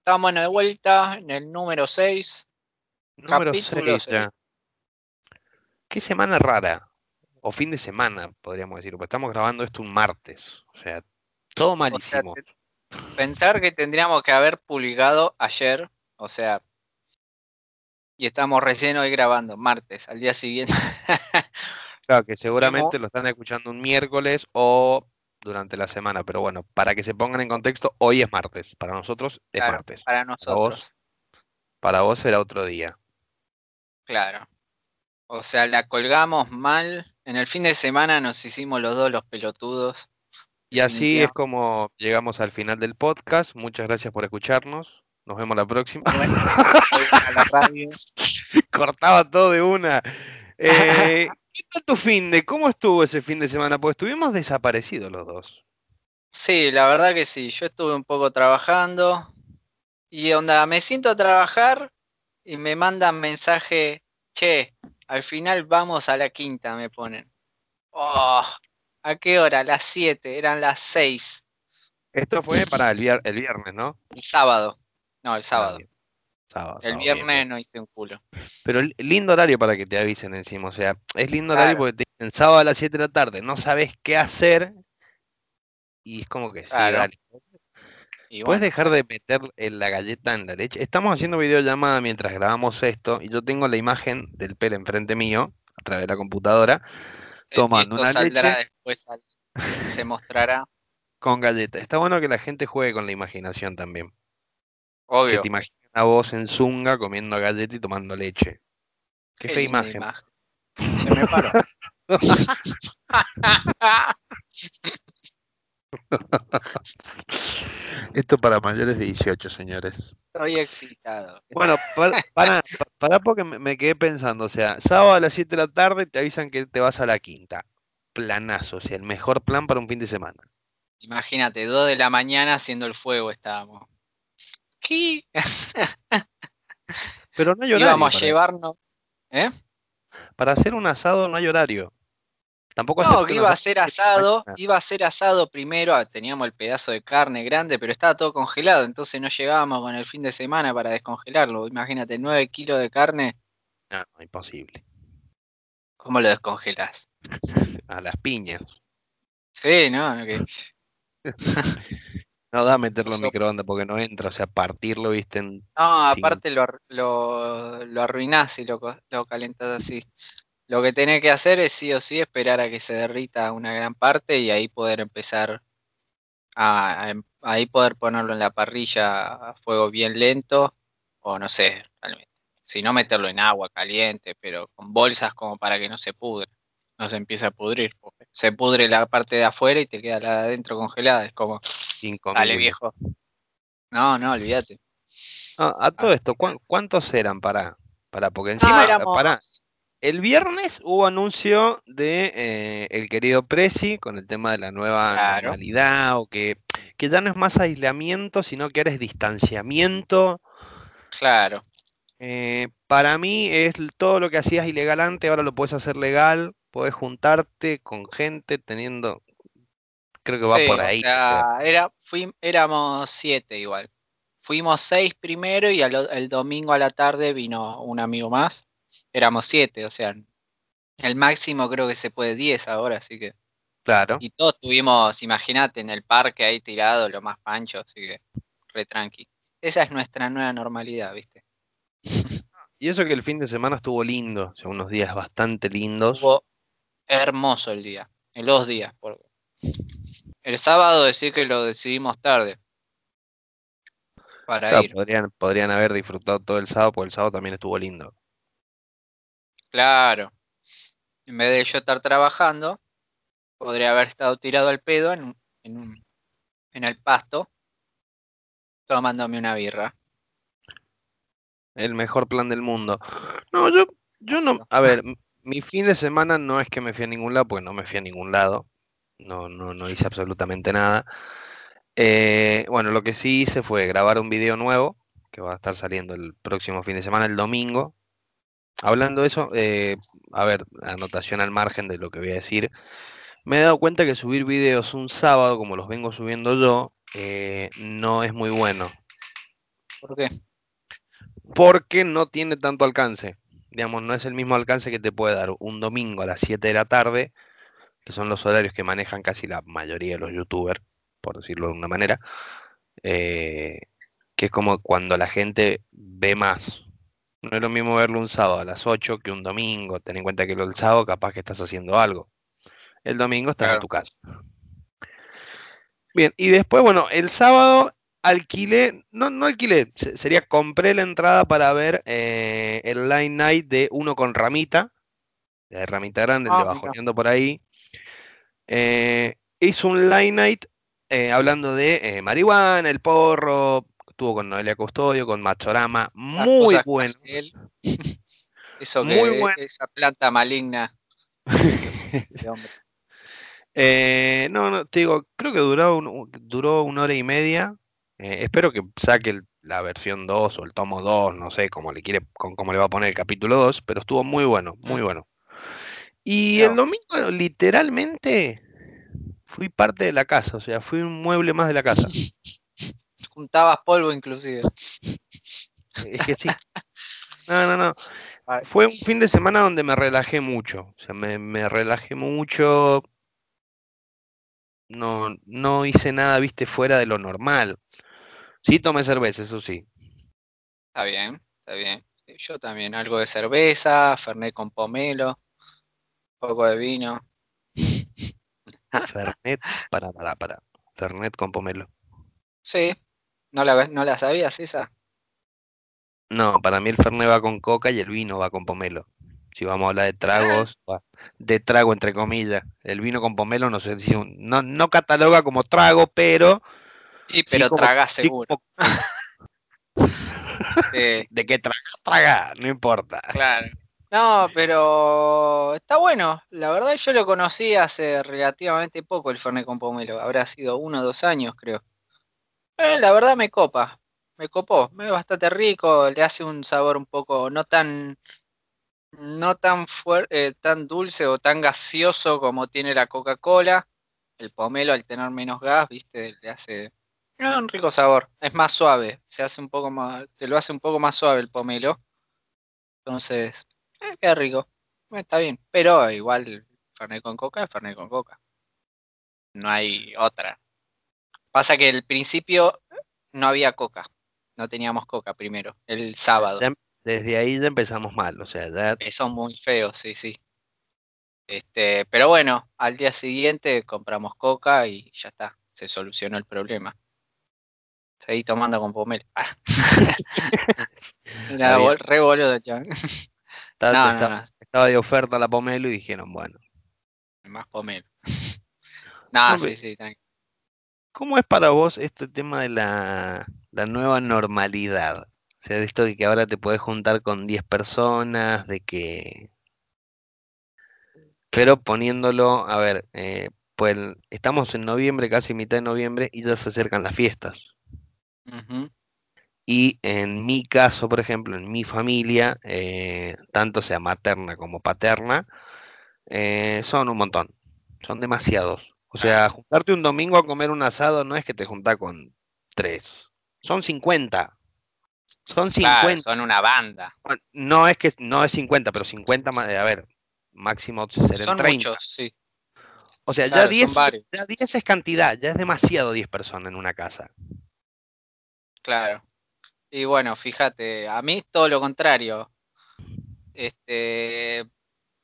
Estamos de vuelta en el número 6. Número Capítulo 6 ya. Qué semana rara. O fin de semana, podríamos decir. Porque estamos grabando esto un martes. O sea, todo malísimo. Pensar que tendríamos que haber publicado ayer, o sea, y estamos recién hoy grabando, martes, al día siguiente. Claro, que seguramente lo están escuchando un miércoles o durante la semana. Pero bueno, para que se pongan en contexto, hoy es martes. Para nosotros es Claro, martes. para nosotros, Para vos será otro día. claro. O sea, la colgamos mal. En el fin de semana nos hicimos los dos los pelotudos. Y así es como llegamos al final del podcast. Muchas gracias por escucharnos. Nos vemos la próxima. Bueno, a la radio. Cortaba todo de una. Eh, ¿Qué tal tu fin de? ¿Cómo estuvo ese fin de semana? Pues estuvimos desaparecidos los dos. Sí, la verdad que sí. Yo estuve un poco trabajando y onda, me siento a trabajar y me mandan mensaje, che, al final vamos a la quinta, me ponen. Oh, ¿a qué hora? Las 7, eran las 6, Esto fue para el, vier- el viernes, ¿no? el sábado. No, el Ah, sábado. bien. Sábado, El sábado, viernes bien. no hice un culo. Pero li- lindo horario para que te avisen encima. O sea, es lindo Claro. horario porque te dicen sábado a las 7 de la tarde, no sabes qué hacer. Y es como que sí, dale. Y ¿Puedes dejar de meter la galleta en la leche? Estamos haciendo videollamada mientras grabamos esto y yo tengo la imagen del pelo enfrente mío a través de la computadora tomando una saldrá leche después, se mostrará. con galleta. Está bueno que la gente juegue con la imaginación también. Que Obvio. te imagines a vos en zunga comiendo galleta y tomando leche. Qué, fea linda imagen. Se me paró. Esto para mayores de 18, señores. Estoy excitado. Bueno, para, para, para porque me, me quedé pensando, o sea, sábado a las 7 de la tarde te avisan que te vas a la quinta. Planazo, o sea, el mejor plan para un fin de semana. Imagínate, 2 de la mañana haciendo el fuego estábamos. ¿Qué? Pero no hay horario. Íbamos a llevarnos. ¿Eh? para hacer un asado no hay horario. Tampoco No, que iba a ser asado, iba a ser asado primero, ah, teníamos el pedazo de carne grande, pero estaba todo congelado, entonces no llegábamos con el fin de semana para descongelarlo. Imagínate, 9 kilos de carne, No, imposible. ¿cómo lo descongelás? A las piñas. Sí, ¿no? No da meterlo en microondas porque no entra, o sea, partirlo, viste, en... No, aparte lo, lo, lo arruinás y lo, lo calentás así. Lo que tenés que hacer es sí o sí esperar a que se derrita una gran parte y ahí poder empezar a, a em- ahí poder ponerlo en la parrilla a fuego bien lento o no sé, realmente. Si no meterlo en agua caliente, pero con bolsas como para que no se pudre, no se empiece a pudrir. porque se pudre la parte de afuera y te queda la de adentro congelada. Es como, dale viejo. No, no, olvídate. Ah, a todo esto, ¿cuán- ¿cuántos eran? Para, para, porque Ah, encima, éramos- pará, el viernes hubo anuncio de eh, el querido Prezi con el tema de la nueva Claro. normalidad, o que, que ya no es más aislamiento, sino que ahora es distanciamiento. Claro. Eh, para mí es todo lo que hacías ilegal antes, ahora lo puedes hacer legal, puedes juntarte con gente teniendo, creo que va Sí, por o ahí. sea, era, fui- éramos siete igual. Fuimos seis primero y al el domingo a la tarde vino un amigo más. Éramos siete, o sea, el máximo creo que se puede diez ahora, así que. Claro. Y todos estuvimos, imagínate, en el parque ahí tirado, lo más pancho, así que re tranqui. Esa es nuestra nueva normalidad, ¿viste? Y eso que el fin de semana estuvo lindo, o sea, unos días bastante lindos. Hermoso el día, en los días. Porque el sábado decir que lo decidimos tarde. Para Claro, ir. podrían, podrían haber disfrutado todo el sábado, porque el sábado también estuvo lindo. Claro. En vez de yo estar trabajando, podría haber estado tirado al pedo en, un- en, un- en el pasto, tomándome una birra. El mejor plan del mundo. No, yo, yo no, a ver, mi fin de semana no es que me fui a ningún lado, porque no me fui a ningún lado. No, no, no hice absolutamente nada. Eh, bueno, lo que sí hice fue grabar un video nuevo, que va a estar saliendo el próximo fin de semana, el domingo. Hablando de eso, eh, a ver, anotación al margen de lo que voy a decir. Me he dado cuenta que subir videos un sábado, como los vengo subiendo yo, eh, no es muy bueno. ¿Por qué? Porque no tiene tanto alcance. Digamos, no es el mismo alcance que te puede dar un domingo a las 7 de la tarde, que son los horarios que manejan casi la mayoría de los youtubers, por decirlo de una manera, eh, que es como cuando la gente ve más. No es lo mismo verlo un sábado a las 8 que un domingo. Ten en cuenta que el sábado capaz que estás haciendo algo. El domingo estás en tu casa. Bien, y después, bueno, el sábado alquilé, no, no alquilé, sería compré la entrada para ver eh, el Line Night de uno con Ramita, de Ramita Grande, el de ah, Bajoneando por ahí. Eh, hizo un Line Night eh, hablando de marihuana, el porro, estuvo con Noelia Custodio, con Machorama, muy bueno. Eso muy bueno. esa planta maligna. Eh, no, no, te digo, creo que duró, duró una hora y media. Eh, espero que saque la versión 2 o el tomo 2, no sé cómo le quiere, con cómo le va a poner el capítulo 2, pero estuvo muy bueno, muy mm. bueno. Y el domingo, literalmente, fui parte de la casa, o sea, fui un mueble más de la casa. Juntabas polvo inclusive. Es que sí. No, no, no. Fue un fin de semana donde me relajé mucho. O sea, me, me relajé mucho no, no hice nada, viste, fuera de lo normal. Sí tomé cerveza, eso sí. Está bien, está bien. Yo también, algo de cerveza, fernet con pomelo, poco de vino. Fernet, para, para, para. Fernet con pomelo. Sí, ¿no la, no la sabías esa? No, para mí el fernet va con coca y el vino va con pomelo. Si vamos a hablar de tragos, de trago entre comillas. El vino con pomelo no sé si no, no cataloga como trago, pero. Sí, pero traga seguro. ¿De qué tragas? Traga, no importa. Claro. No, pero está bueno. La verdad yo lo conocí hace relativamente poco el Fernet con pomelo. Habrá sido uno o dos años, creo. Eh, la verdad me copa. Me copó. Es bastante rico. Le hace un sabor un poco no tan no tan fuerte, eh, tan dulce o tan gaseoso como tiene la Coca-Cola. El pomelo al tener menos gas, viste, le hace un rico sabor. Es más suave, se hace un poco más, te lo hace un poco más suave el pomelo. Entonces, eh, queda rico. Está bien, pero igual Fernet con Coca es Fernet con Coca. No hay otra. Pasa que el principio no había Coca. No teníamos Coca primero, el sábado desde ahí ya empezamos mal, o sea, ya... Son muy feos, sí, sí. Este, pero bueno, al día siguiente compramos coca y ya está, se solucionó el problema. Seguí tomando con pomelo. Ah. re boludo, Estaba, estaba de oferta la pomelo y dijeron, bueno. Más pomelo. no, sí, sí, ¿Cómo es para vos este tema de la, la nueva normalidad? O sea, de esto de que ahora te puedes juntar con 10 personas, de que... Pero poniéndolo, a ver, eh, pues estamos en noviembre, casi mitad de noviembre, y ya se acercan las fiestas. Y en mi caso, por ejemplo, en mi familia, eh, tanto sea materna como paterna, eh, son un montón, son demasiados. O sea, juntarte un domingo a comer un asado no es que te juntas con tres, son 50. Son 50. son una banda. no es que no es 50, pero 50, a ver, máximo serán son 30. Muchos, sí. O sea, ya, 10, ya 10 es cantidad, ya es demasiado 10 personas en una casa. Claro. Y bueno, fíjate, a mí todo lo contrario. Este,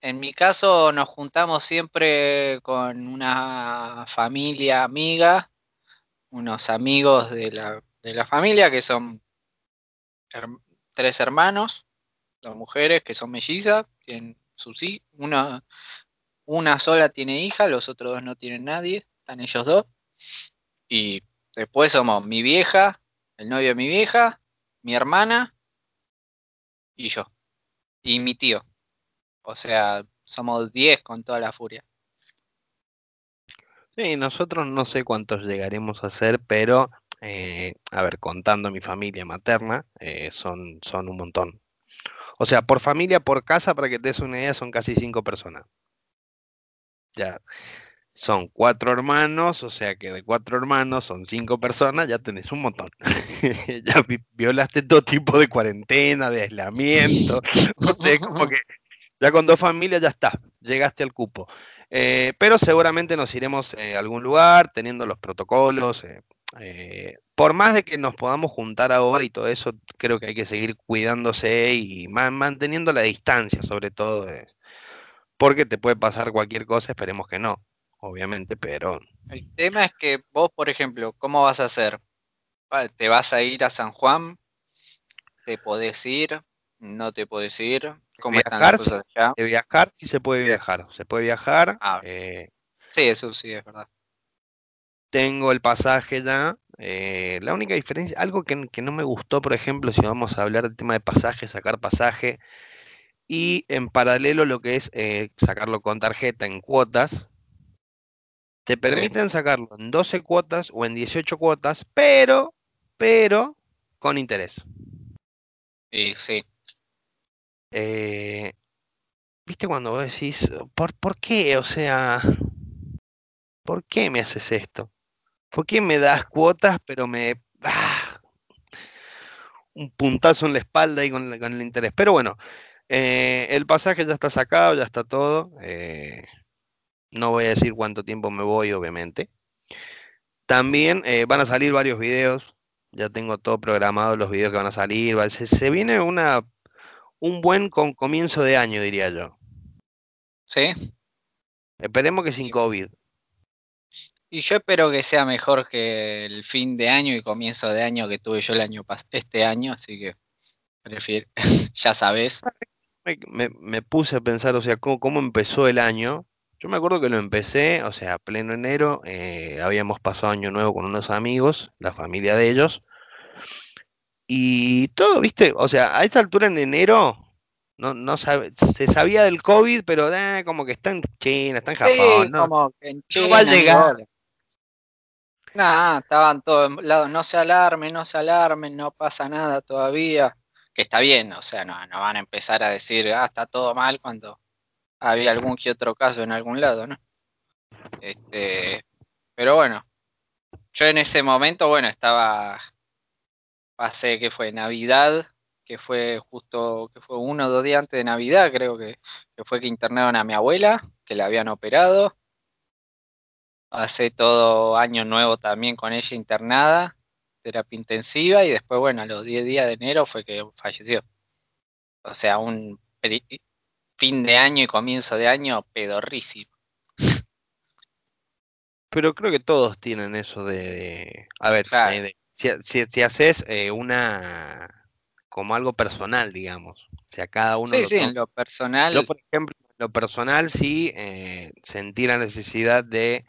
en mi caso nos juntamos siempre con una familia amiga, unos amigos de la, de la familia que son tres hermanos, dos mujeres que son mellizas, tienen sus una, una sola tiene hija, los otros dos no tienen nadie, están ellos dos. Y después somos mi vieja, el novio de mi vieja, mi hermana y yo. Y mi tío. O sea, somos diez con toda la furia. Sí, nosotros no sé cuántos llegaremos a ser, pero eh, a ver, contando mi familia materna, eh, son, son un montón. O sea, por familia, por casa, para que te des una idea, son casi cinco personas. Ya, son cuatro hermanos, o sea que de cuatro hermanos son cinco personas, ya tenés un montón. ya violaste todo tipo de cuarentena, de aislamiento, o sea, como que ya con dos familias ya está, llegaste al cupo. Eh, pero seguramente nos iremos eh, a algún lugar teniendo los protocolos. Eh, por más de que nos podamos juntar ahora y todo eso, creo que hay que seguir cuidándose y manteniendo la distancia, sobre todo, porque te puede pasar cualquier cosa, esperemos que no, obviamente, pero... El tema es que vos, por ejemplo, ¿cómo vas a hacer? ¿Te vas a ir a San Juan? ¿Te podés ir? ¿No te podés ir? ¿Cómo están las cosas allá? De viajar sí se puede viajar, se puede viajar. Ah, eh, sí, eso sí, es verdad. Tengo el pasaje ya. Eh, la única diferencia, algo que, no me gustó, por ejemplo, si vamos a hablar del tema de pasaje, sacar pasaje, y en paralelo lo que es eh, sacarlo con tarjeta en cuotas, te permiten sacarlo en 12 cuotas o en 18 cuotas, pero, pero, con interés. Sí, sí. Eh, ¿Viste cuando vos decís, ¿por, ¿por qué? O sea, ¿por qué me haces esto? ¿Por qué me das cuotas pero me... Ah, un puntazo en la espalda y con, el interés? Pero bueno, eh, el pasaje ya está sacado, ya está todo. Eh, no voy a decir cuánto tiempo me voy, obviamente. También van a salir varios videos. Ya tengo todo programado, los videos que van a salir. se viene una un buen comienzo de año, diría yo. Sí. Esperemos que sin COVID. Y yo espero que sea mejor que el fin de año y comienzo de año que tuve yo el año este año, así que prefiero, ya sabes. Me, puse a pensar, o sea, cómo, empezó el año. Yo me acuerdo que lo empecé, o sea, pleno enero, eh, habíamos pasado año nuevo con unos amigos, la familia de ellos, y todo, viste, o sea, a esta altura en enero no, no sabe, se sabía del COVID, pero eh, como que está en China, está en Japón, ¿no? Como que en China, llegar. Nada, estaban todos lados, no se alarmen, no se alarmen, no pasa nada todavía, que está bien, o sea, no, no van a empezar a decir, ah, está todo mal cuando había algún que otro caso en algún lado, ¿no? Este, pero bueno, yo en ese momento, bueno, estaba pasé que fue Navidad, que fue justo, que fue uno o dos días antes de Navidad, creo que, fue que internaron a mi abuela, que la habían operado. Hace todo año nuevo también con ella internada, terapia intensiva, y después, bueno, a los 10 días de enero fue que falleció. O sea, un fin de año y comienzo de año pedorrísimo. Pero creo que todos tienen eso de, a ver, de, si, haces eh, una como algo personal, digamos. O sea, cada uno. Sí, sí, en lo personal. Yo, por ejemplo, en lo personal sí eh, sentí la necesidad de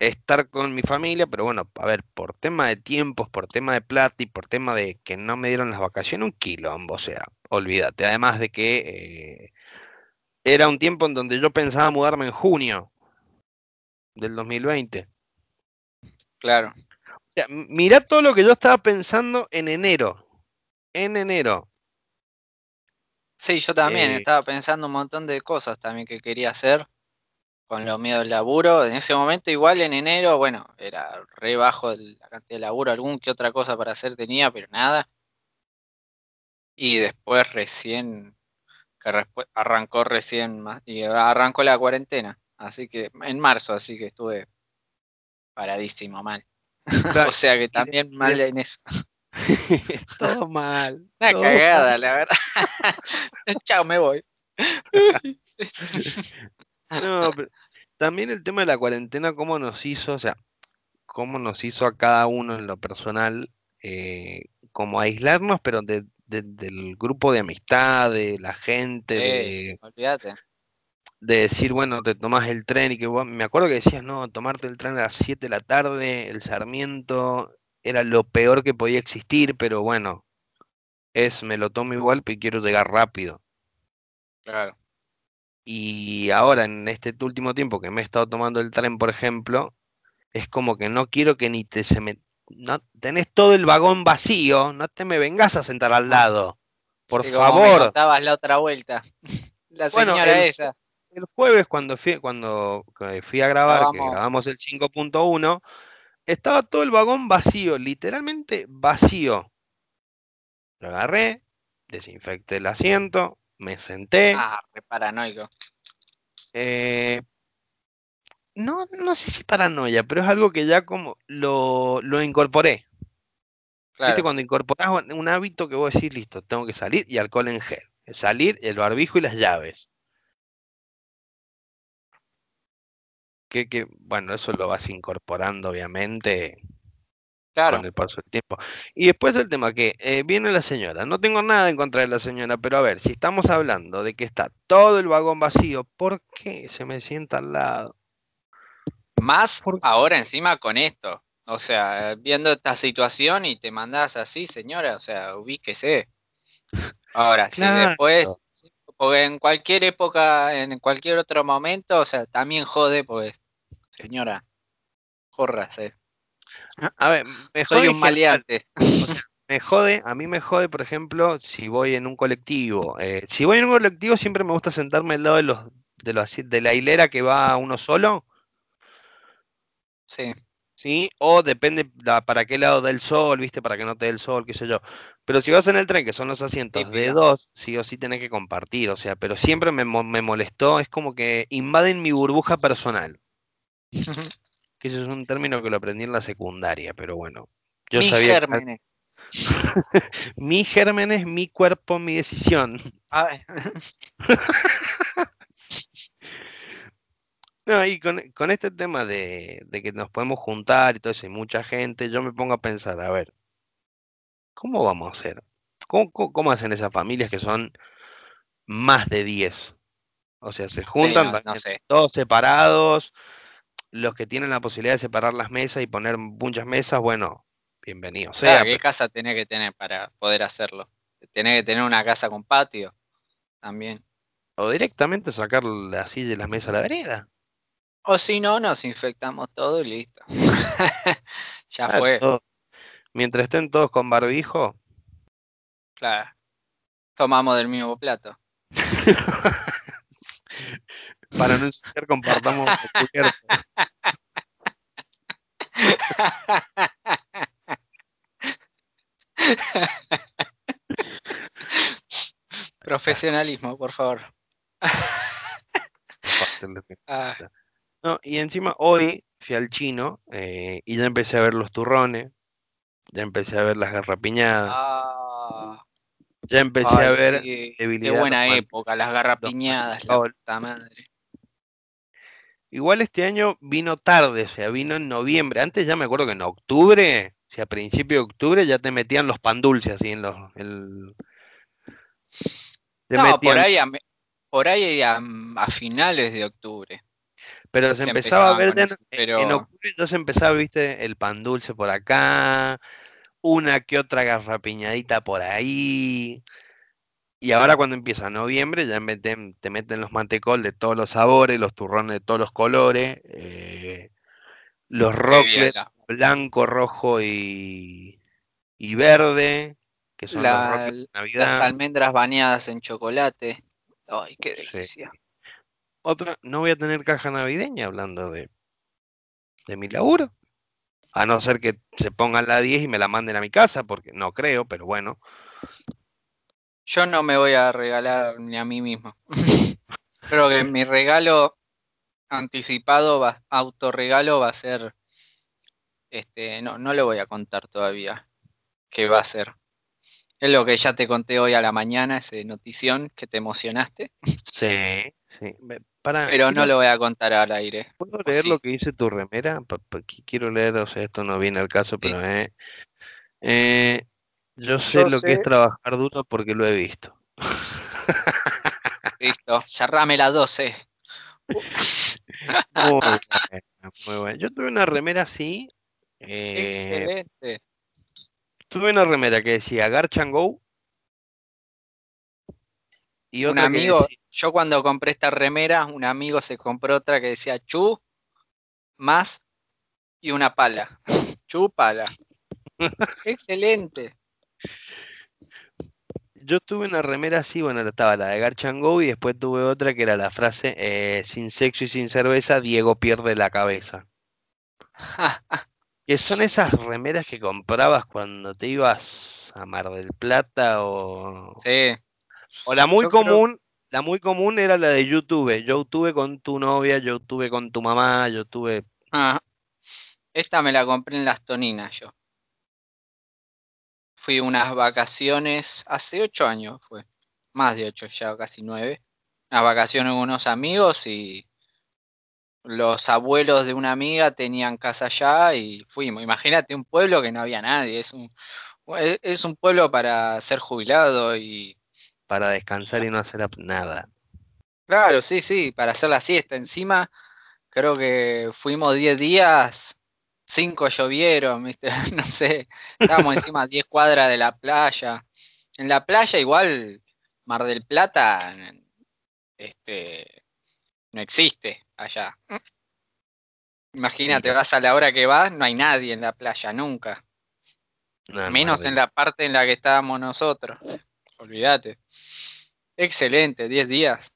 estar con mi familia, pero bueno, a ver, por tema de tiempos, por tema de plata y por tema de que no me dieron las vacaciones, un quilombo, o sea, olvídate. Además de que eh, era un tiempo en donde yo pensaba mudarme en junio del 2020. Claro. O mirá todo lo que yo estaba pensando en enero. En enero. Sí, yo también eh, estaba pensando un montón de cosas también que quería hacer con lo mío del laburo. En ese momento, igual en enero, bueno, era re bajo la cantidad de laburo, algún que otra cosa para hacer tenía, pero nada. Y después recién, que arrancó recién más, y arrancó la cuarentena, así que en marzo, así que estuve paradísimo mal. o sea que también mal en eso. todo mal. Una cagada, la verdad. Chao, me voy. No, pero también el tema de la cuarentena, cómo nos hizo, o sea, cómo nos hizo a cada uno en lo personal, eh, como aislarnos, pero de, del grupo de amistad, de la gente, de, de decir, bueno, te tomas el tren y que vos, me acuerdo que decías, no, tomarte el tren a las 7 de la tarde, el Sarmiento, era lo peor que podía existir, pero bueno, es, me lo tomo igual, pero quiero llegar rápido. Claro. Y ahora, en este último tiempo que me he estado tomando el tren, por ejemplo, es como que no quiero que ni te se me... No, tenés todo el vagón vacío, no te me vengas a sentar al lado. Por favor. Estabas la otra vuelta. La señora esa. el jueves cuando fui, cuando eh, fui a grabar, que grabamos el 5.1, estaba todo el vagón vacío, literalmente vacío. Lo agarré, desinfecté el asiento, me senté. Ah, re paranoico. Eh, no, no sé si paranoia, pero es algo que ya como lo, lo incorporé. ¿Viste cuando incorporas un hábito que vos decís, listo, tengo que salir y alcohol en gel? Salir, el barbijo y las llaves. Que, que, bueno, eso lo vas incorporando obviamente con el paso del tiempo. Y después el tema que eh, viene la señora. No tengo nada en contra de la señora, pero a ver, si estamos hablando de que está todo el vagón vacío, ¿por qué se me sienta al lado? Más ahora encima con esto. O sea, viendo esta situación y te mandás así, señora, o sea, ubíquese. Ahora, si después, porque en cualquier época, en cualquier otro momento, o sea, también jode, pues, señora, jórrase. A ver, me Soy un maleante. O sea, me jode, a mí me jode, por ejemplo, si voy en un colectivo. Eh, si voy en un colectivo, siempre me gusta sentarme al lado de los, de los de la hilera que va uno solo. Sí. ¿sí? O depende para qué lado del sol, ¿viste? Para que no te dé el sol, qué sé yo. Pero si vas en el tren, que son los asientos de dos, sí o sí tenés que compartir, o sea, pero siempre me, me molestó, es como que invaden mi burbuja personal. que eso es un término que lo aprendí en la secundaria, pero bueno. Yo mi sabía gérmenes. mi gérmenes, mi cuerpo, mi decisión. No, y con, este tema de, que nos podemos juntar y todo eso, y mucha gente, yo me pongo a pensar, a ver, ¿cómo vamos a hacer? ¿Cómo, hacen esas familias que son más de 10? O sea, se juntan todos separados, los que tienen la posibilidad de separar las mesas y poner muchas mesas, bueno, bienvenido sea. ¿Qué casa tiene que tener para poder hacerlo? Tiene que tener una casa con patio también. O directamente sacar la silla y las mesas a la vereda. O si no, nos infectamos todo y listo. ya fue. Mientras estén todos con barbijo. Claro. Tomamos del mismo plato. Para no ensuciar, compartamos Profesionalismo, por favor. ah. No, y encima hoy fui al chino eh, y ya empecé a ver los turrones, ya empecé a ver las garrapiñadas. Ah. ya empecé a ver Qué buena época, las garrapiñadas, la puta madre. Igual este año vino tarde, o sea, vino en noviembre. Antes ya me acuerdo que en octubre, o sea, a principio de octubre ya te metían los pan dulces así en los... no, por ahí, a, por ahí a finales de octubre. Pero se empezaba a ver, en octubre ya se empezaba, viste, el pan dulce por acá, una que otra garrapiñadita por ahí. Y ahora cuando empieza noviembre ya meten, te meten los mantecol de todos los sabores, los turrones de todos los colores, eh, los rocklets blanco, rojo y, y, verde, que son los de Navidad. Las almendras bañadas en chocolate. Ay, qué delicia. Otra, no voy a tener caja navideña hablando de, de mi laburo. A no ser que se pongan la 10 y me la manden a mi casa, porque no creo, pero bueno. Yo no me voy a regalar ni a mí mismo. Creo que mi regalo anticipado, va, autorregalo va a ser, este, no, no le voy a contar todavía qué va a ser. Es lo que ya te conté hoy a la mañana, ese notición que te emocionaste. Sí, sí. Pero no lo voy a contar al aire. ¿Puedo leer lo que dice tu remera? quiero leer, o sea, esto no viene al caso, pero eh, eh, yo sé lo que es trabajar duro porque lo he visto. Listo, cerrame la 12. muy bueno, Yo tuve una remera así. Eh, Excelente. Tuve una remera que decía Garchan Go. Y un amigo, yo cuando compré esta remera, un amigo se compró otra que decía Chu, más y una pala. Chu, pala. Excelente. Yo tuve una remera así, bueno, estaba la de Garchango y después tuve otra que era la frase, eh, sin sexo y sin cerveza, Diego pierde la cabeza. que son esas remeras que comprabas cuando te ibas a Mar del Plata o... Sí. O la muy común, la muy común era la de YouTube. Yo tuve con tu novia, yo tuve con tu mamá, yo tuve... Ah, esta me la compré en las toninas yo. Fui unas vacaciones, hace ocho años fue, más de ocho ya, casi nueve. Unas vacaciones con unos amigos y los abuelos de una amiga tenían casa allá y fuimos. Imagínate un pueblo que no había nadie, es un, es un pueblo para ser jubilado y... Para descansar y no hacer nada. Claro, sí, sí, para hacer la siesta. Encima, creo que fuimos 10 días, 5 llovieron, ¿viste? no sé, estábamos encima 10 cuadras de la playa. En la playa igual, Mar del Plata, este, no existe allá. Imagínate, vas a la hora que vas, no hay nadie en la playa, nunca. Menos en la parte en la que estábamos nosotros. Olvídate. Excelente, 10 días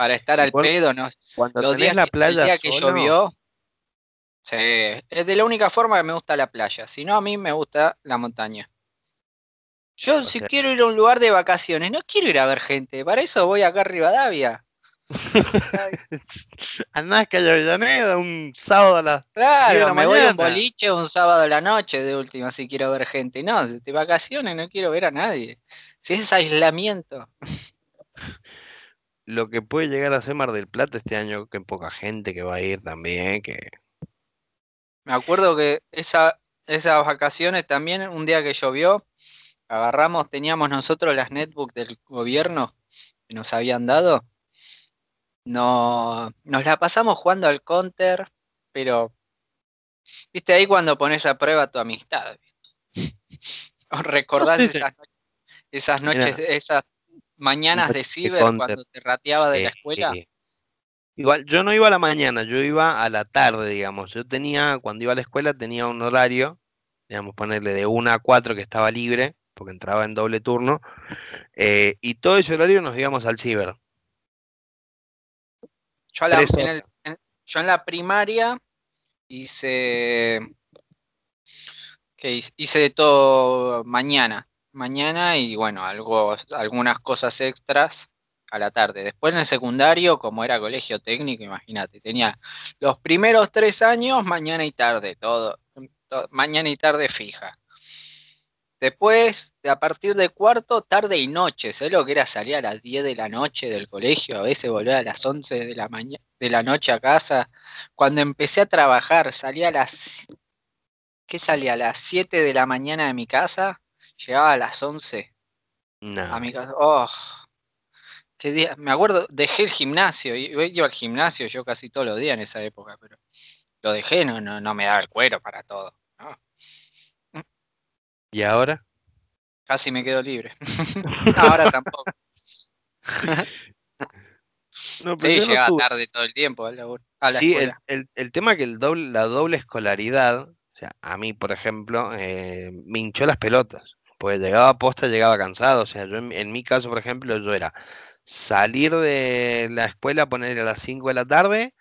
para estar al pedo, ¿no? Cuando los días la playa el día que llovió, sí, es de la única forma que me gusta la playa, si no a mí me gusta la montaña. Yo si quiero ir a un lugar de vacaciones, no quiero ir a ver gente, para eso voy acá a Rivadavia. Andás que haya Avellaneda un sábado a las Claro, me voy a un boliche un sábado a la noche de última si quiero ver gente. No, de vacaciones no quiero ver a nadie. Si es aislamiento lo que puede llegar a ser Mar del Plata este año, que poca gente que va a ir también, que... Me acuerdo que esa, esas vacaciones también, un día que llovió, agarramos, teníamos nosotros las netbooks del gobierno que nos habían dado. No, nos la pasamos jugando al counter, pero viste ahí cuando pones a prueba tu amistad. ¿Os recordás esas, esas noches, esas mañanas de ciber cuando te rateaba de la escuela? Igual, yo no iba a la mañana, yo iba a la tarde, digamos. Yo tenía, cuando iba a la escuela, tenía un horario, digamos, ponerle de 1 a 4 que estaba libre, porque entraba en doble turno, eh, y todo ese horario nos íbamos al ciber. Yo, en, yo en la primaria hice, que hice, hice de todo mañana mañana y bueno, algo, algunas cosas extras a la tarde. Después en el secundario, como era colegio técnico, imagínate, tenía los primeros tres años, mañana y tarde, todo, mañana y tarde fija. Después, a partir de cuarto, tarde y noche. ¿Sabes lo que era salir a las 10 de la noche del colegio? A veces volver a las 11 de la, de la noche a casa. Cuando empecé a trabajar, salía a las... ¿Qué salía? A las 7 de la mañana de mi casa Llegaba a las 11 no. a mi casa. Oh, qué día. Me acuerdo, dejé el gimnasio. Iba al gimnasio yo casi todos los días en esa época, pero lo dejé, no, no, no me daba el cuero para todo. ¿Y ahora? Casi me quedo libre. ahora tampoco. no, pero sí, llega tarde todo el tiempo a la, sí, el, el, el, tema que el doble, la doble escolaridad, o sea, a mí, por ejemplo, eh, me hinchó las pelotas pues llegaba a posta, llegaba cansado. O sea, yo en, mi caso, por ejemplo, yo era salir de la escuela, poner a las 5 de la tarde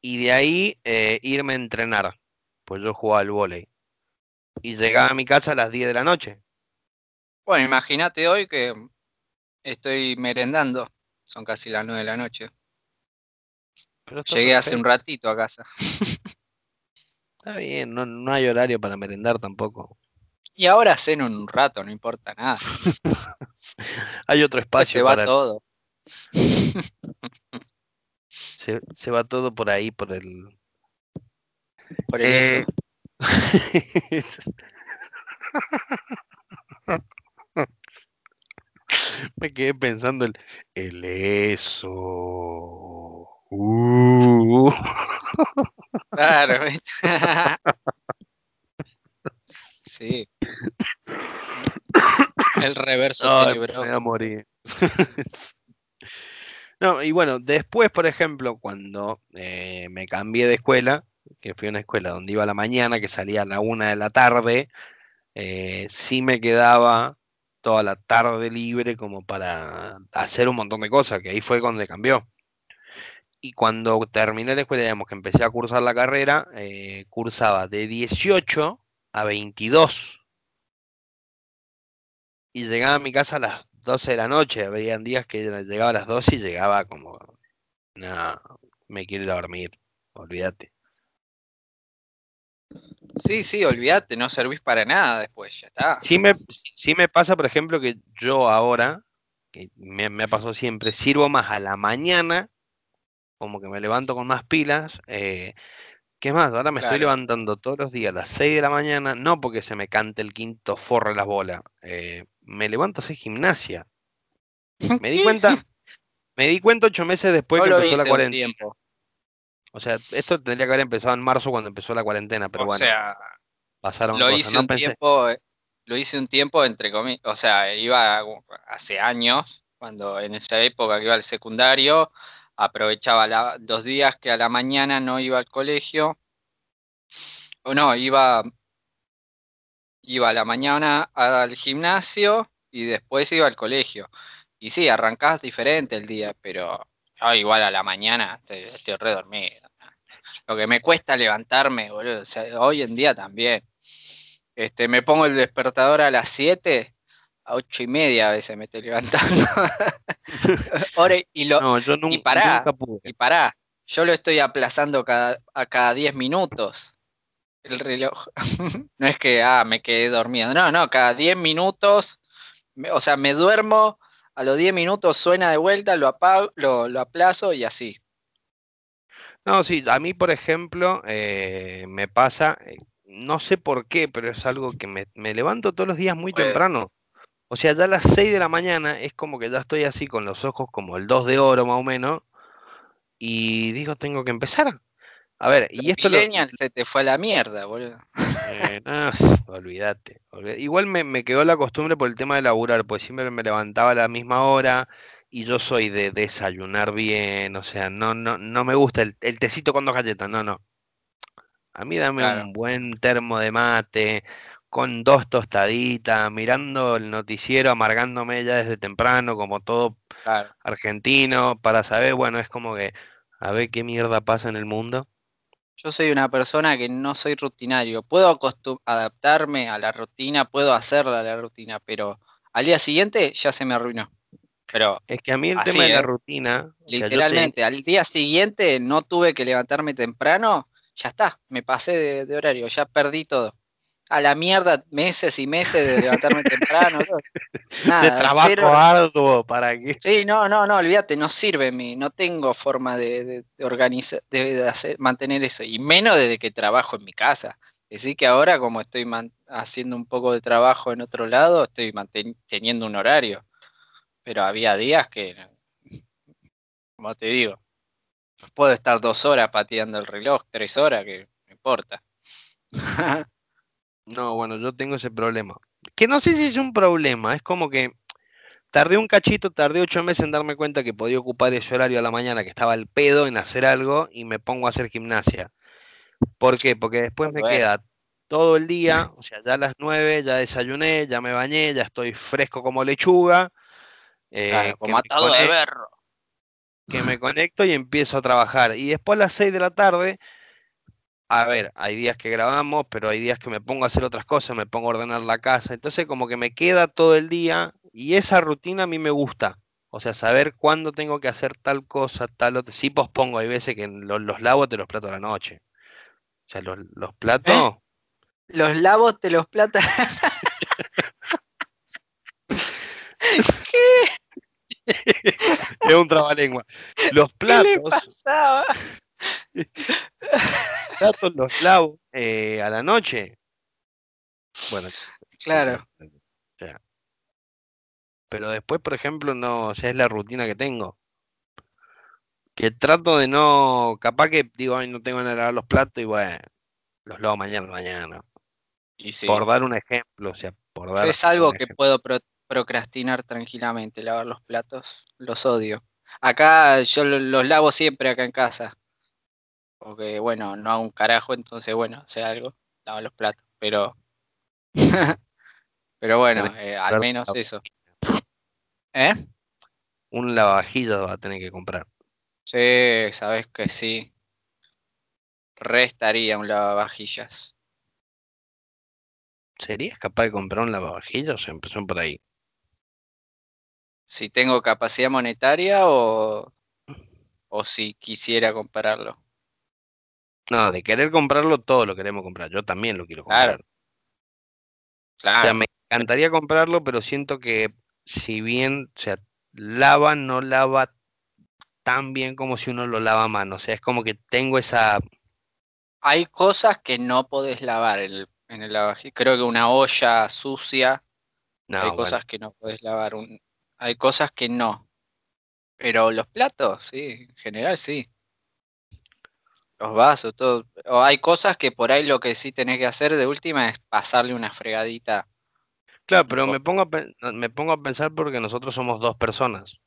y de ahí eh, irme a entrenar. Pues yo jugaba al vóley. Y llegaba a mi casa a las 10 de la noche. Bueno, imagínate hoy que estoy merendando. Son casi las 9 de la noche. Llegué hace un ratito a casa. Está bien, no, no hay horario para merendar tampoco. Y ahora ceno en un rato, no importa nada. Hay otro espacio. Se va todo. Se, va todo por ahí, por el. Por el eh, Me quedé pensando el, el eso. Uh. Claro. Sí. El reverso tenebroso. morir. no, y bueno, después, por ejemplo, cuando eh, me cambié de escuela, que fui a una escuela donde iba a la mañana, que salía a la una de la tarde, eh, sí me quedaba toda la tarde libre como para hacer un montón de cosas, que ahí fue cuando cambió. Y cuando terminé la escuela, digamos que empecé a cursar la carrera, eh, cursaba de 18 a 22. Y llegaba a mi casa a las 12 de la noche. Habían días que llegaba a las 12 y llegaba como, no, me quiero ir a dormir, olvídate. Sí, sí, olvídate, no servís para nada después, ya está. Sí me, sí me pasa, por ejemplo, que yo ahora, que me, me ha pasado siempre, sirvo más a la mañana, como que me levanto con más pilas. Eh, ¿Qué más? Ahora me estoy levantando todos los días a las 6 de la mañana, no porque se me cante el quinto forro las bolas, eh, me levanto a hacer gimnasia. Me di cuenta, me di cuenta ocho meses después que empezó la cuarentena. O sea, esto tendría que haber empezado en marzo cuando empezó la cuarentena, pero bueno. pasaron lo Hice un tiempo, lo hice un tiempo entre comillas, o sea, iba hace años, cuando en esa época que iba al secundario, aprovechaba la, los días que a la mañana no iba al colegio, o no, iba, iba a la mañana al gimnasio y después iba al colegio. Y sí, arrancás diferente el día, pero yo igual a la mañana estoy, estoy re dormido. Lo que me cuesta levantarme, boludo. hoy en día también. Este, me pongo el despertador a las 7, a 8 y media a veces me estoy levantando. y, lo, no, yo y pará, y pará. Yo lo estoy aplazando cada, a cada 10 minutos. El reloj. no es que, ah, me quedé dormido. No, no, cada 10 minutos. o sea, me duermo, a los 10 minutos suena de vuelta, lo apago, lo, lo aplazo y así. No, sí, a mí, por ejemplo, eh, me pasa, eh, no sé por qué, pero es algo que me, levanto todos los días muy temprano. O sea, ya a las 6 de la mañana es como que ya estoy así con los ojos como el 2 de oro más o menos. Y digo, tengo que empezar. A ver, y esto lo... se te fue a la mierda, boludo. Eh, no, olvídate, Igual me, me, quedó la costumbre por el tema de laburar, pues siempre me levantaba a la misma hora, y yo soy de desayunar bien, o sea, no, no, no me gusta el, tecito con dos galletas, no, no. A mí dame un buen termo de mate, con dos tostaditas, mirando el noticiero, amargándome ya desde temprano, como todo argentino, para saber, bueno, es como que, a ver qué mierda pasa en el mundo. Yo soy una persona que no soy rutinario. Puedo adaptarme a la rutina, puedo hacerla a la rutina, pero al día siguiente ya se me arruinó. Pero es que a mí el tema de la ¿eh? rutina. Literalmente, al día siguiente no tuve que levantarme temprano, ya está, me pasé de, horario, ya perdí todo. A la mierda, meses y meses de levantarme temprano. Nada, de trabajo arduo para que. Sí, no, no, no, olvídate, no sirve mi, no tengo forma de, organizar, de, hacer, mantener eso, y menos desde que trabajo en mi casa. Decir que ahora, como estoy haciendo un poco de trabajo en otro lado, estoy teniendo un horario pero había días que, como te digo, puedo estar dos horas pateando el reloj, tres horas, que no importa. no, bueno, yo tengo ese problema. Que no sé si es un problema, es como que tardé un cachito, tardé ocho meses en darme cuenta que podía ocupar ese horario a la mañana, que estaba el pedo en hacer algo y me pongo a hacer gimnasia. ¿Por qué? Porque después me queda todo el día, o sea, ya a las nueve ya desayuné, ya me bañé, ya estoy fresco como lechuga eh, como atado de berro. Que me conecto y empiezo a trabajar. Y después a las 6 de la tarde, a ver, hay días que grabamos, pero hay días que me pongo a hacer otras cosas, me pongo a ordenar la casa. Entonces como que me queda todo el día y esa rutina a mí me gusta. O sea, saber cuándo tengo que hacer tal cosa, tal otra. Sí pospongo, hay veces que los, los lavo te los plato a la noche. O sea, los, los platos... ¿Eh? Los lavos te los plato. ¿Qué? es un trabalengua. Los platos. ¿Qué le pasaba? platos los lavo eh, a la noche. Bueno, claro. Pero después, por ejemplo, no, o sea, es la rutina que tengo. Que trato de no, capaz que digo, ay, no tengo que lavar los platos y bueno, los lavo mañana, mañana. Y Por dar un ejemplo, o sea, por dar. Es algo que puedo procrastinar tranquilamente, lavar los platos, los odio. Acá yo los lavo siempre acá en casa. Porque bueno, no hago un carajo, entonces bueno, sé algo, lavo los platos, pero pero Pero bueno, eh, al menos eso. ¿Eh? Un lavavajillas va a tener que comprar. Sí, sabes que sí. Restaría un lavavajillas. ¿Serías capaz de comprar un lavavajillas? Empezó por ahí. Si tengo capacidad monetaria o, o si quisiera comprarlo. No, de querer comprarlo, todo lo queremos comprar. Yo también lo quiero comprar. Claro. O sea, me encantaría comprarlo, pero siento que si bien, o sea, lava, no lava tan bien como si uno lo lava a mano. O sea, es como que tengo esa... Hay cosas que no podés lavar en el, en el lavavajillas. Creo que una olla sucia, No, hay bueno. cosas que no podés lavar. Un, hay cosas que no. Pero los platos, sí, en general sí. Los vasos, todo. O hay cosas que por ahí lo que sí tenés que hacer de última es pasarle una fregadita. Claro, pero me pongo, a, me pongo a pensar porque nosotros somos dos personas.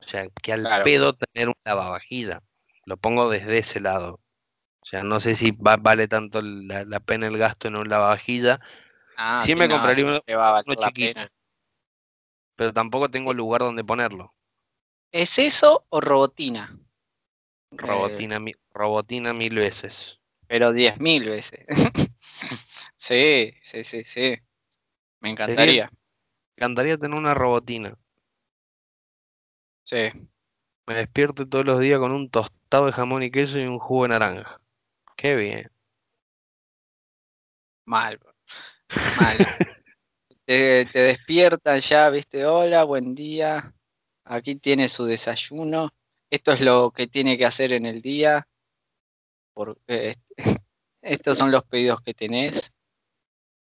O sea, que al Claro. pedo tener un lavavajilla. Lo pongo desde ese lado. O sea, no sé si va- vale tanto la, la pena el gasto en un lavavajilla, Ah, Sí me no, compraría uno- uno chiquito. pena. pero tampoco tengo lugar donde ponerlo. ¿Es eso o robotina? Eh, Robotina, robotina mil veces. pero diez mil veces. sí, sí, sí, sí. Me encantaría. Me encantaría tener una robotina. Sí. Me despierto todos los días con un tostado de jamón y queso y un jugo de naranja. Qué bien. Mal. Mal. te, te despiertan ya, viste, hola, buen día. Aquí tiene su desayuno. Esto es lo que tiene que hacer en el día. Por, eh, estos son los pedidos que tenés.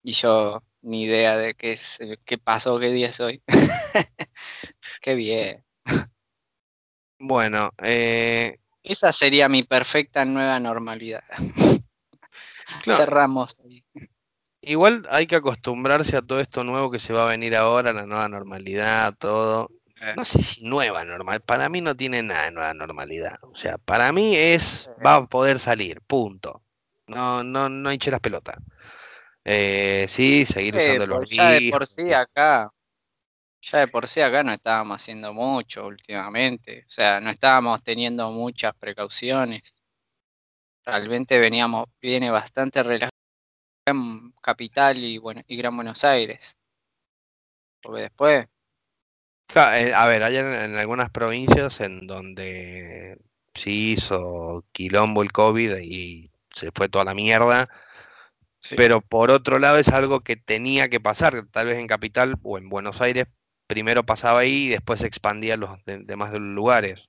Y yo ni idea de qué, es, qué pasó, qué día es hoy. qué bien. Bueno, eh, Esa sería mi perfecta nueva normalidad. claro, Cerramos. ahí. igual hay que acostumbrarse a todo esto nuevo que se va a venir ahora, la nueva normalidad, todo. No sé si nueva normal, para mí no tiene nada de nueva normalidad. O sea, para mí es, va a poder salir, punto. No, no, no hinche las pelotas. Eh, sí, seguir eh, usando el pues ya de por sí acá, ya de por sí acá no estábamos haciendo mucho últimamente. O sea, no estábamos teniendo muchas precauciones. Realmente veníamos, viene bastante relajado en Capital y, bueno, y Gran Buenos Aires. Porque después, a ver, hay en, en algunas provincias en donde sí hizo quilombo el COVID y se fue toda la mierda, sí, pero por otro lado es algo que tenía que pasar, tal vez en Capital o en Buenos Aires, primero pasaba ahí y después se expandía a los de- demás lugares.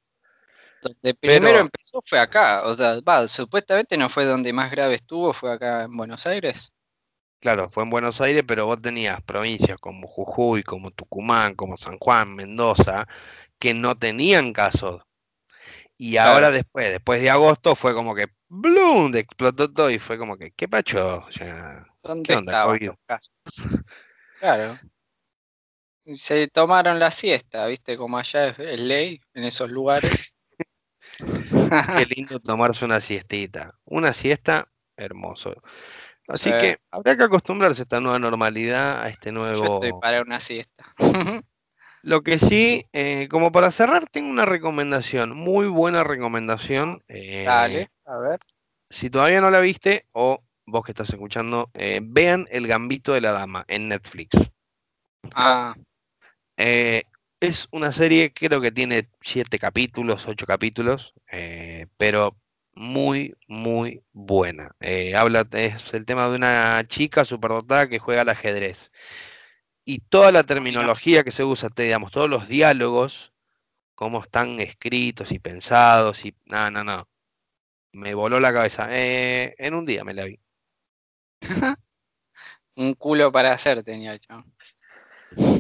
donde primero Pero, empezó fue acá. O sea, va, supuestamente no fue donde más grave estuvo, fue acá en Buenos Aires. Claro, fue en Buenos Aires, pero vos tenías provincias como Jujuy, como Tucumán, como San Juan, Mendoza, que no tenían casos. Y ahora después, después de agosto, fue como que ¡blum! explotó todo y fue como que, ¿qué pacho? O sea, ¿Dónde ¿qué onda, los casos? Claro. Se tomaron la siesta, ¿viste? Como allá es, es ley en esos lugares. Qué lindo tomarse una siestita. Una siesta, hermoso. Así Sí, que habrá que acostumbrarse a esta nueva normalidad, a este yo estoy nuevo... para una siesta. Lo que sí, eh, como para cerrar, tengo una recomendación, muy buena recomendación. eh, Dale, a ver. si todavía no la viste, o vos que estás escuchando, eh, vean El Gambito de la Dama en Netflix. Ah, Eh, es una serie, creo que tiene siete capítulos, ocho capítulos, eh, pero muy, muy buena. Eh, habla, es el tema de una chica superdotada que juega al ajedrez. Y toda la terminología que se usa, te, digamos, todos los diálogos, cómo están escritos y pensados, y no, no, no. Me voló la cabeza. Eh, en un día me la vi. un culo para hacer tenía yo.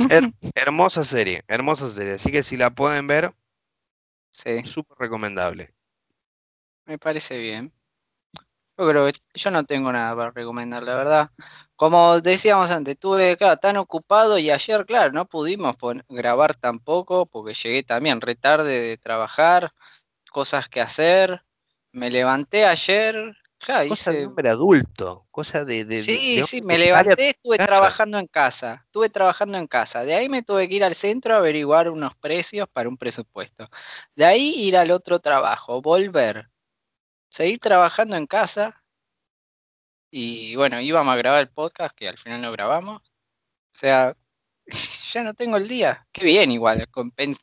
Her- hermosa serie, hermosa serie. Así que si la pueden ver, Sí, súper recomendable. Me parece bien. Yo creo que yo no tengo nada para recomendar, la verdad. Como decíamos antes, estuve claro, tan ocupado y ayer, claro, no pudimos grabar tampoco porque llegué también re tarde de trabajar, cosas que hacer. Me levanté ayer, cosa de hombre adulto, cosa de... de sí, sí, me levanté, estuve trabajando en casa, estuve trabajando en casa. De ahí me tuve que ir al centro a averiguar unos precios para un presupuesto. De ahí ir al otro trabajo, volver, seguir trabajando en casa. Y bueno, íbamos a grabar el podcast que al final no grabamos. O sea, ya no tengo el día. Qué bien igual,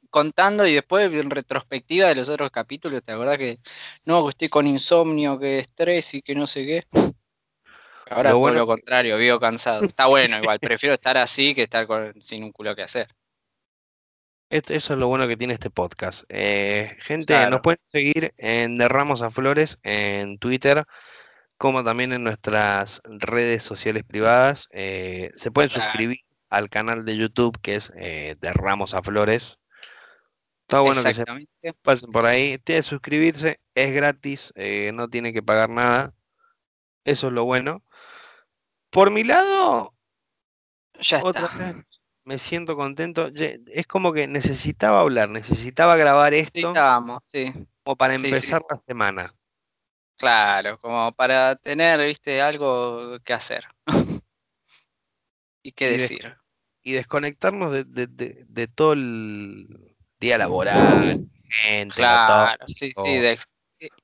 contando y después en retrospectiva de los otros capítulos, ¿te acordás que no, que estoy con insomnio, que estrés y que no sé qué? Ahora todo lo contrario, vivo cansado. Está bueno igual, prefiero estar así que estar sin un culo que hacer. Eso es lo bueno que tiene este podcast. Eh, gente, nos pueden seguir en Derramos a Flores en Twitter, como también en nuestras redes sociales privadas. Eh, se pueden suscribir al canal de YouTube que es eh, de Ramos a Flores. Está bueno que se pasen por ahí. Tiene que suscribirse, es gratis, eh, no tiene que pagar nada. Eso es lo bueno. Por mi lado, ya otra vez me siento contento. Es como que necesitaba hablar, necesitaba grabar esto sí. como para empezar la semana. Claro, como para tener, viste, algo que hacer. y qué decir y desconectarnos de, de, de, todo el día laboral, gente, claro, sí, sí, e,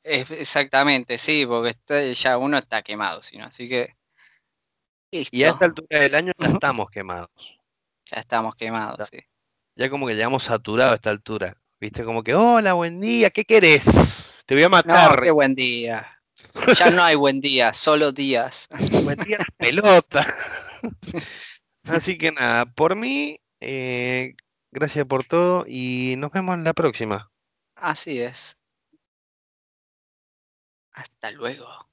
exactamente, sí, porque ya uno está quemado, sino así que y a esta altura del año ya estamos quemados. Ya estamos quemados, sí. Ya como que llegamos saturados a esta altura. Viste, como que, hola, buen día, ¿qué querés? Te voy a matar. No, qué buen día. Ya no hay buen día, solo días. Buen día, pelota. Así que nada, por mí, eh, gracias por todo y nos vemos en la próxima. Así es. Hasta luego.